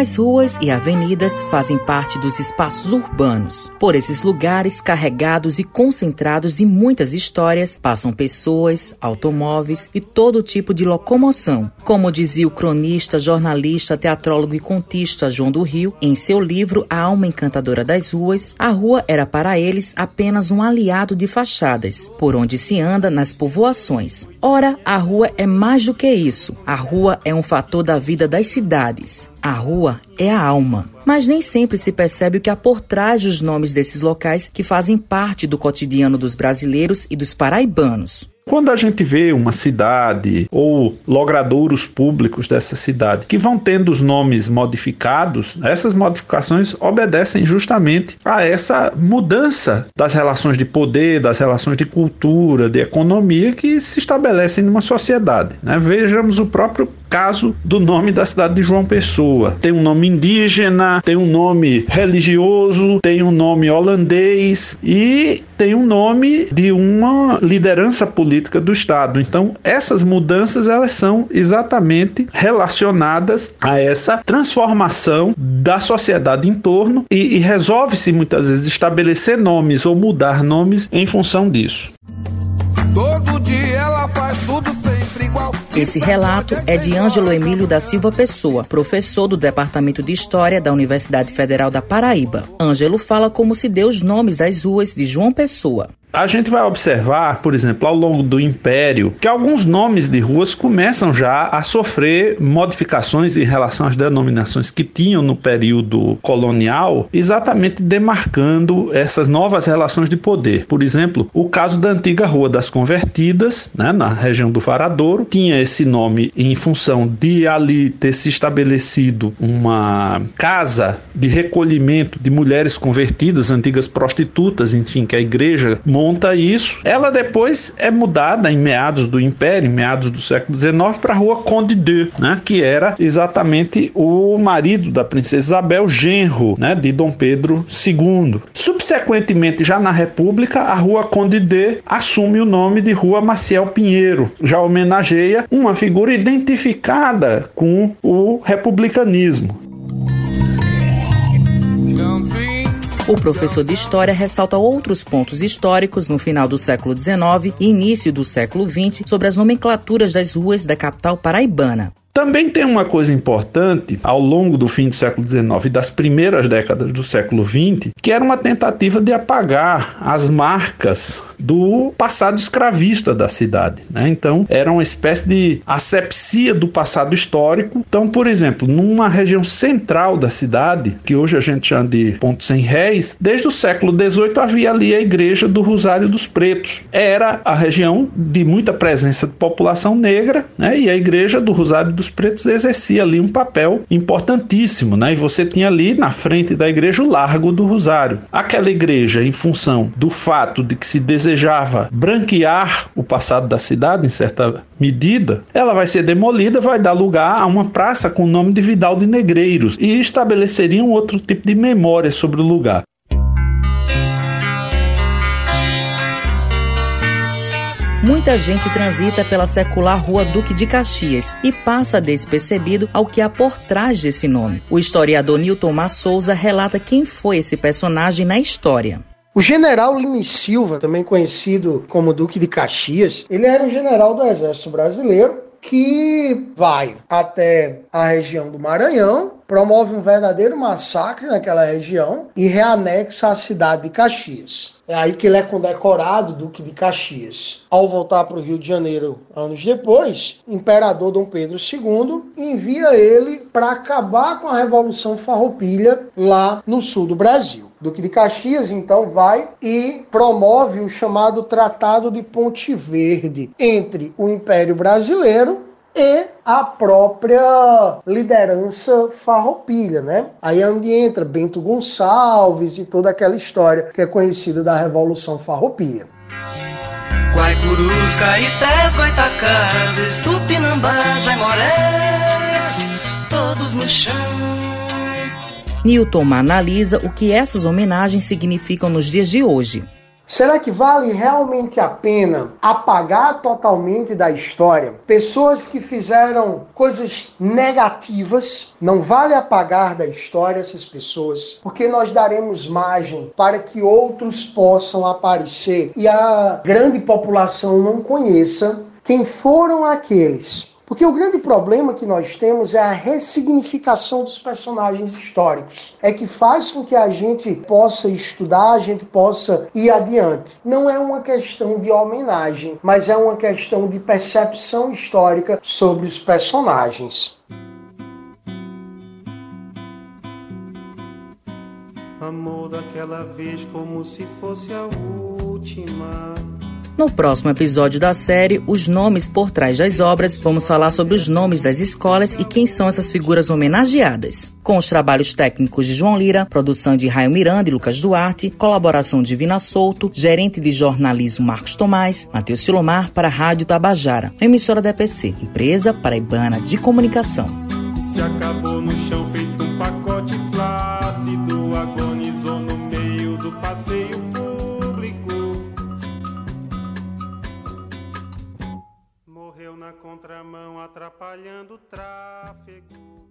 As ruas e avenidas fazem parte dos espaços urbanos. Por esses lugares carregados e concentrados em muitas histórias, passam pessoas, automóveis e todo tipo de locomoção. Como dizia o cronista, jornalista, teatrólogo e contista João do Rio, em seu livro A Alma Encantadora das Ruas, a rua era para eles apenas um aliado de fachadas, por onde se anda nas povoações. Ora, a rua é mais do que isso. A rua é um fator da vida das cidades. A rua é a alma. Mas nem sempre se percebe o que há por trás dos nomes desses locais que fazem parte do cotidiano dos brasileiros e dos paraibanos. Quando a gente vê uma cidade ou logradouros públicos dessa cidade que vão tendo os nomes modificados, essas modificações obedecem justamente a essa mudança das relações de poder, das relações de cultura, de economia que se estabelecem numa sociedade. Né? Vejamos o próprio caso do nome da cidade de João Pessoa. Tem um nome indígena, tem um nome religioso, tem um nome holandês e tem um nome de uma liderança política do estado. Então, essas mudanças elas são exatamente relacionadas a essa transformação da sociedade em torno e, e resolve-se muitas vezes estabelecer nomes ou mudar nomes em função disso. Ela faz tudo sempre igual. Esse relato é de Ângelo Emílio da Silva Pessoa, professor do Departamento de História da Universidade Federal da Paraíba. Ângelo fala como se deu os nomes às ruas de João Pessoa. A gente vai observar, por exemplo, ao longo do Império, que alguns nomes de ruas começam já a sofrer modificações em relação às denominações que tinham no período colonial, exatamente demarcando essas novas relações de poder. Por exemplo, o caso da antiga Rua das Convertidas, né, na região do Varadouro, tinha esse nome em função de ali ter se estabelecido uma casa de recolhimento de mulheres convertidas, antigas prostitutas, enfim, que a igreja monta isso. Ela depois é mudada em meados do Império, em meados do século XIX, para a Rua Conde de, né, que era exatamente o marido da princesa Isabel, genro né, de Dom Pedro II. Subsequentemente, já na República, a Rua Conde de assume o nome de Rua Maciel Pinheiro, já homenageia uma figura identificada com o republicanismo. O professor de História ressalta outros pontos históricos no final do século XIX e início do século XX sobre as nomenclaturas das ruas da capital paraibana. Também tem uma coisa importante ao longo do fim do século XIX e das primeiras décadas do século XX, que era uma tentativa de apagar as marcas do passado escravista da cidade. Né? Então, era uma espécie de asepsia do passado histórico. Então, por exemplo, numa região central da cidade, que hoje a gente chama de Ponto Sem Réis, desde o século XVIII havia ali a Igreja do Rosário dos Pretos. Era a região de muita presença de população negra, né? e a Igreja do Rosário dos Pretos exercia ali um papel importantíssimo. Né? E você tinha ali na frente da igreja o Largo do Rosário. Aquela igreja, em função do fato de que se desejava desejava branquear o passado da cidade em certa medida, ela vai ser demolida, vai dar lugar a uma praça com o nome de Vidal de Negreiros e estabeleceria um outro tipo de memória sobre o lugar. Muita gente transita pela secular Rua Duque de Caxias e passa despercebido ao que há por trás desse nome. O historiador Mar Souza relata quem foi esse personagem na história. O general Lima Silva, também conhecido como Duque de Caxias, ele era um general do Exército Brasileiro que vai até a região do Maranhão, promove um verdadeiro massacre naquela região e reanexa a cidade de Caxias. É aí que ele é condecorado Duque de Caxias. Ao voltar para o Rio de Janeiro anos depois, imperador Dom Pedro II envia ele para acabar com a Revolução Farroupilha lá no sul do Brasil. Duque de Caxias então vai e promove o chamado Tratado de Ponte Verde entre o Império Brasileiro e a própria liderança farroupilha, né? Aí é onde entra Bento Gonçalves e toda aquela história que é conhecida da Revolução Farroupilha. Guaicurus, Caetés, Goitacás, Estupinambás, Aimorés, todos no chão. Newton analisa o que essas homenagens significam nos dias de hoje. Será que vale realmente a pena apagar totalmente da história pessoas que fizeram coisas negativas? Não vale apagar da história essas pessoas, porque nós daremos margem para que outros possam aparecer e a grande população não conheça quem foram aqueles porque o grande problema que nós temos é a ressignificação dos personagens históricos. É que faz com que a gente possa estudar, a gente possa ir adiante. Não é uma questão de homenagem, mas é uma questão de percepção histórica sobre os personagens. Amor daquela vez como se fosse a última. No próximo episódio da série, Os Nomes por Trás das Obras, vamos falar sobre os nomes das escolas e quem são essas figuras homenageadas. Com os trabalhos técnicos de João Lira, produção de Raio Miranda e Lucas Duarte, colaboração de Vina Souto, gerente de jornalismo Marcos Tomás, Matheus Silomar para a Rádio Tabajara, emissora da EPC, empresa paraibana de comunicação. Se acabou no chão feito um pacote flácido, agonizou contramão, atrapalhando o tráfego.